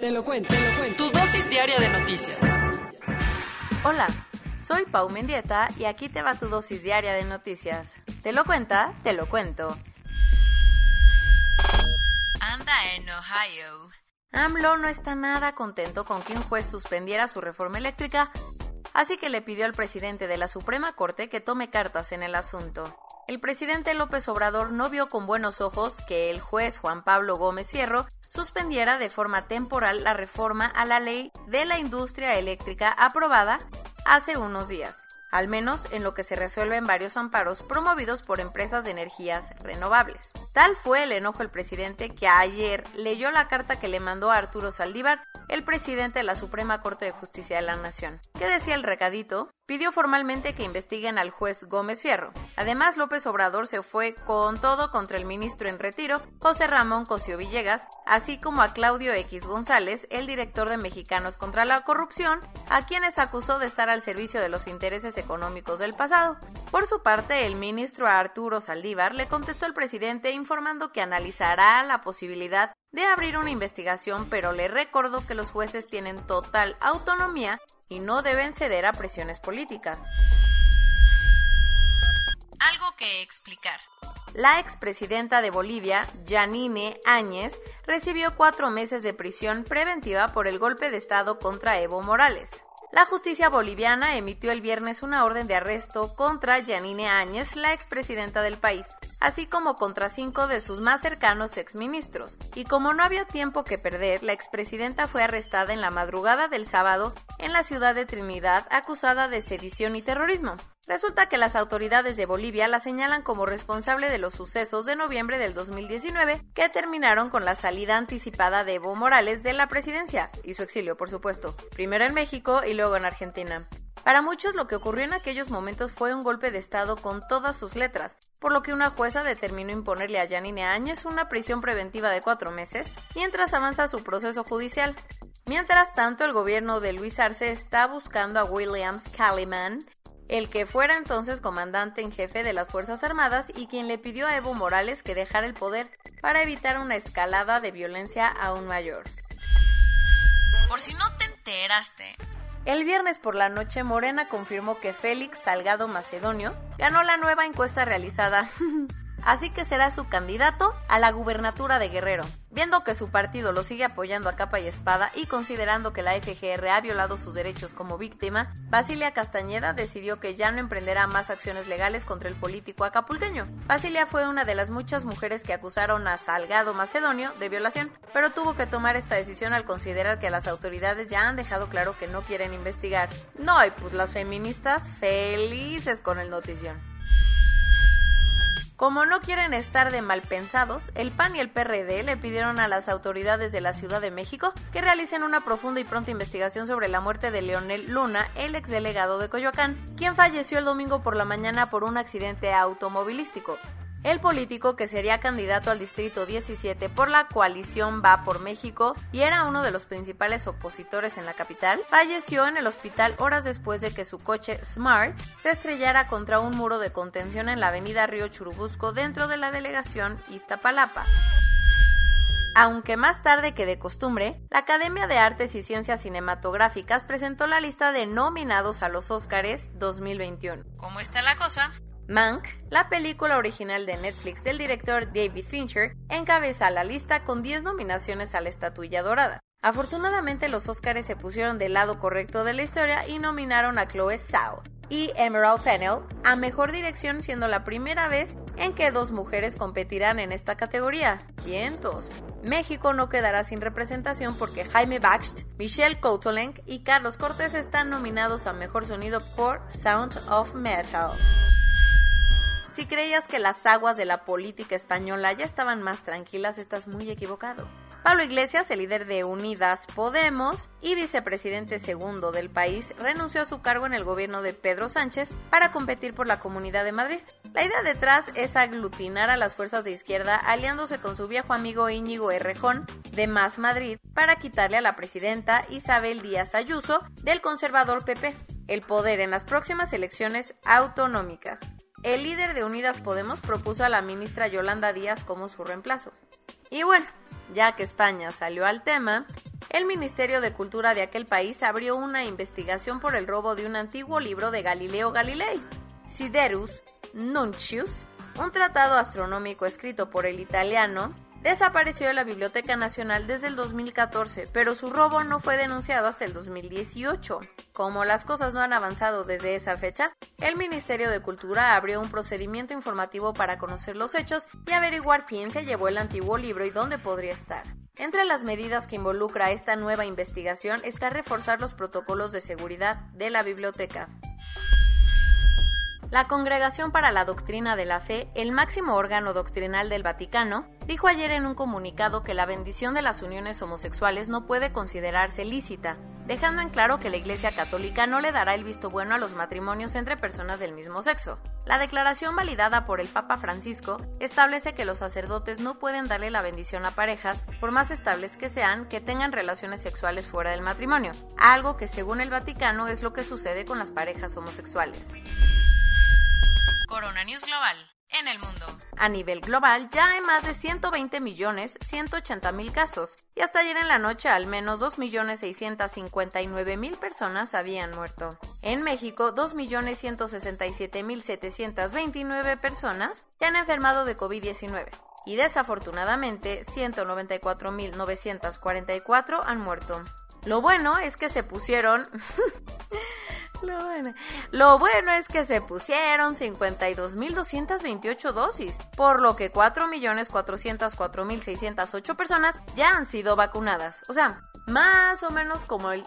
Te lo cuento, te lo cuento. Tu dosis diaria de noticias. Hola, soy Pau Mendieta y aquí te va tu dosis diaria de noticias. ¿Te lo cuenta? Te lo cuento. Anda en Ohio. AMLO no está nada contento con que un juez suspendiera su reforma eléctrica, así que le pidió al presidente de la Suprema Corte que tome cartas en el asunto. El presidente López Obrador no vio con buenos ojos que el juez Juan Pablo Gómez Fierro suspendiera de forma temporal la reforma a la ley de la industria eléctrica aprobada hace unos días, al menos en lo que se resuelven varios amparos promovidos por empresas de energías renovables. Tal fue el enojo del presidente que ayer leyó la carta que le mandó a Arturo Saldívar, el presidente de la Suprema Corte de Justicia de la Nación. ¿Qué decía el recadito? Pidió formalmente que investiguen al juez Gómez Fierro. Además, López Obrador se fue con todo contra el ministro en retiro, José Ramón Cosío Villegas, así como a Claudio X González, el director de Mexicanos contra la Corrupción, a quienes acusó de estar al servicio de los intereses económicos del pasado. Por su parte, el ministro Arturo Saldívar le contestó al presidente informando que analizará la posibilidad de abrir una investigación, pero le recordó que los jueces tienen total autonomía y no deben ceder a presiones políticas. Algo que explicar. La expresidenta de Bolivia, Janine Áñez, recibió cuatro meses de prisión preventiva por el golpe de Estado contra Evo Morales. La justicia boliviana emitió el viernes una orden de arresto contra Janine Áñez, la expresidenta del país, así como contra cinco de sus más cercanos exministros. Y como no había tiempo que perder, la expresidenta fue arrestada en la madrugada del sábado en la ciudad de Trinidad acusada de sedición y terrorismo. Resulta que las autoridades de Bolivia la señalan como responsable de los sucesos de noviembre del 2019 que terminaron con la salida anticipada de Evo Morales de la presidencia y su exilio, por supuesto, primero en México y luego en Argentina. Para muchos lo que ocurrió en aquellos momentos fue un golpe de Estado con todas sus letras, por lo que una jueza determinó imponerle a Janine Áñez una prisión preventiva de cuatro meses mientras avanza su proceso judicial. Mientras tanto, el gobierno de Luis Arce está buscando a Williams Calliman, el que fuera entonces comandante en jefe de las Fuerzas Armadas y quien le pidió a Evo Morales que dejara el poder para evitar una escalada de violencia aún mayor. Por si no te enteraste. El viernes por la noche Morena confirmó que Félix Salgado Macedonio ganó la nueva encuesta realizada así que será su candidato a la gubernatura de Guerrero. Viendo que su partido lo sigue apoyando a capa y espada y considerando que la FGR ha violado sus derechos como víctima, Basilia Castañeda decidió que ya no emprenderá más acciones legales contra el político acapulqueño. Basilia fue una de las muchas mujeres que acusaron a Salgado Macedonio de violación, pero tuvo que tomar esta decisión al considerar que las autoridades ya han dejado claro que no quieren investigar. No, y pues las feministas felices con el notición. Como no quieren estar de mal pensados, el PAN y el PRD le pidieron a las autoridades de la Ciudad de México que realicen una profunda y pronta investigación sobre la muerte de Leonel Luna, el exdelegado de Coyoacán, quien falleció el domingo por la mañana por un accidente automovilístico. El político, que sería candidato al Distrito 17 por la coalición Va por México y era uno de los principales opositores en la capital, falleció en el hospital horas después de que su coche Smart se estrellara contra un muro de contención en la avenida Río Churubusco dentro de la delegación Iztapalapa. Aunque más tarde que de costumbre, la Academia de Artes y Ciencias Cinematográficas presentó la lista de nominados a los Óscares 2021. ¿Cómo está la cosa? Mank, la película original de Netflix del director David Fincher, encabeza la lista con 10 nominaciones a la estatuilla dorada. Afortunadamente los Oscars se pusieron del lado correcto de la historia y nominaron a Chloe Zhao y Emerald Fennell a Mejor Dirección siendo la primera vez en que dos mujeres competirán en esta categoría. Vientos. México no quedará sin representación porque Jaime Baxt, Michelle Coutolenc y Carlos Cortés están nominados a Mejor Sonido por Sound of Metal. Si creías que las aguas de la política española ya estaban más tranquilas, estás muy equivocado. Pablo Iglesias, el líder de Unidas Podemos y vicepresidente segundo del país, renunció a su cargo en el gobierno de Pedro Sánchez para competir por la Comunidad de Madrid. La idea detrás es aglutinar a las fuerzas de izquierda aliándose con su viejo amigo Íñigo Errejón de Más Madrid para quitarle a la presidenta Isabel Díaz Ayuso del conservador PP el poder en las próximas elecciones autonómicas. El líder de Unidas Podemos propuso a la ministra Yolanda Díaz como su reemplazo. Y bueno, ya que España salió al tema, el Ministerio de Cultura de aquel país abrió una investigación por el robo de un antiguo libro de Galileo Galilei, Siderus Nuncius, un tratado astronómico escrito por el italiano desapareció de la Biblioteca Nacional desde el 2014, pero su robo no fue denunciado hasta el 2018. Como las cosas no han avanzado desde esa fecha, el Ministerio de Cultura abrió un procedimiento informativo para conocer los hechos y averiguar quién se llevó el antiguo libro y dónde podría estar. Entre las medidas que involucra esta nueva investigación está reforzar los protocolos de seguridad de la biblioteca. La Congregación para la Doctrina de la Fe, el máximo órgano doctrinal del Vaticano, dijo ayer en un comunicado que la bendición de las uniones homosexuales no puede considerarse lícita, dejando en claro que la Iglesia Católica no le dará el visto bueno a los matrimonios entre personas del mismo sexo. La declaración validada por el Papa Francisco establece que los sacerdotes no pueden darle la bendición a parejas, por más estables que sean, que tengan relaciones sexuales fuera del matrimonio, algo que según el Vaticano es lo que sucede con las parejas homosexuales. Corona News Global. En el mundo. A nivel global ya hay más de 120 millones 180 mil casos y hasta ayer en la noche al menos 2 millones 659 mil personas habían muerto. En México 2 millones 167 mil 729 personas ya han enfermado de COVID-19 y desafortunadamente 194 mil 944 han muerto. Lo bueno es que se pusieron Lo bueno. es que se pusieron 52.228 dosis, por lo que 4.404.608 personas ya han sido vacunadas. O sea, más o menos como el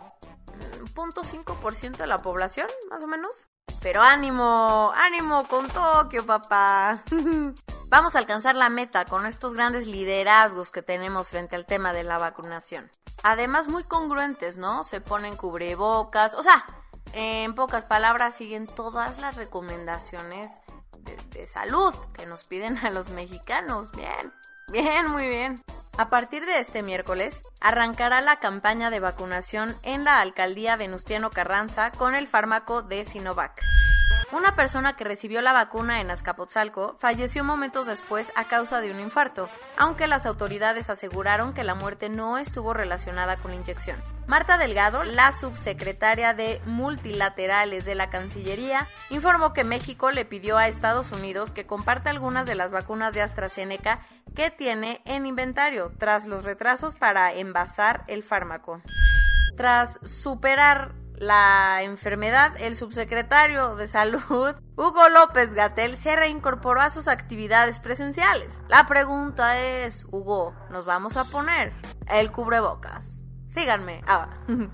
0.5% de la población, más o menos. Pero ánimo, ánimo con Tokio, papá. Vamos a alcanzar la meta con estos grandes liderazgos que tenemos frente al tema de la vacunación. Además, muy congruentes, ¿no? Se ponen cubrebocas, o sea, en pocas palabras, siguen todas las recomendaciones de, salud que nos piden a los mexicanos. Bien, bien, muy bien. A partir de este miércoles, arrancará la campaña de vacunación en la alcaldía Venustiano Carranza con el fármaco de Sinovac. Una persona que recibió la vacuna en Azcapotzalco falleció momentos después a causa de un infarto, aunque las autoridades aseguraron que la muerte no estuvo relacionada con la inyección. Marta Delgado, la subsecretaria de Multilaterales de la Cancillería, informó que México le pidió a Estados Unidos que comparta algunas de las vacunas de AstraZeneca que tiene en inventario tras los retrasos para envasar el fármaco. Tras superar la enfermedad, el subsecretario de Salud, Hugo López Gatel, se reincorporó a sus actividades presenciales. La pregunta es, Hugo, ¿nos vamos a poner el cubrebocas? Síganme. Ah.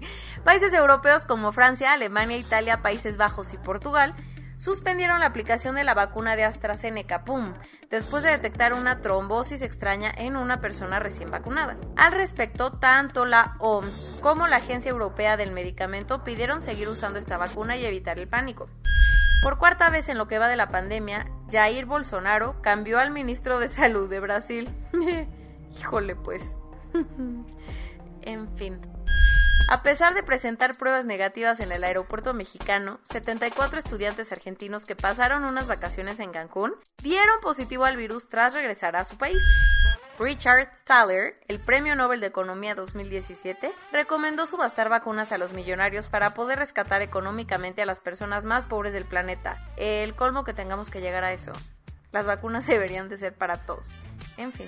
Países europeos como Francia, Alemania, Italia, Países Bajos y Portugal suspendieron la aplicación de la vacuna de AstraZeneca PUM después de detectar una trombosis extraña en una persona recién vacunada. Al respecto, tanto la OMS como la Agencia Europea del Medicamento pidieron seguir usando esta vacuna y evitar el pánico. Por cuarta vez en lo que va de la pandemia, Jair Bolsonaro cambió al ministro de Salud de Brasil. Híjole pues. En fin. A pesar de presentar pruebas negativas en el aeropuerto mexicano, 74 estudiantes argentinos que pasaron unas vacaciones en Cancún dieron positivo al virus tras regresar a su país. Richard Thaler, el Premio Nobel de Economía 2017, recomendó subastar vacunas a los millonarios para poder rescatar económicamente a las personas más pobres del planeta. El colmo que tengamos que llegar a eso. Las vacunas deberían de ser para todos. En fin.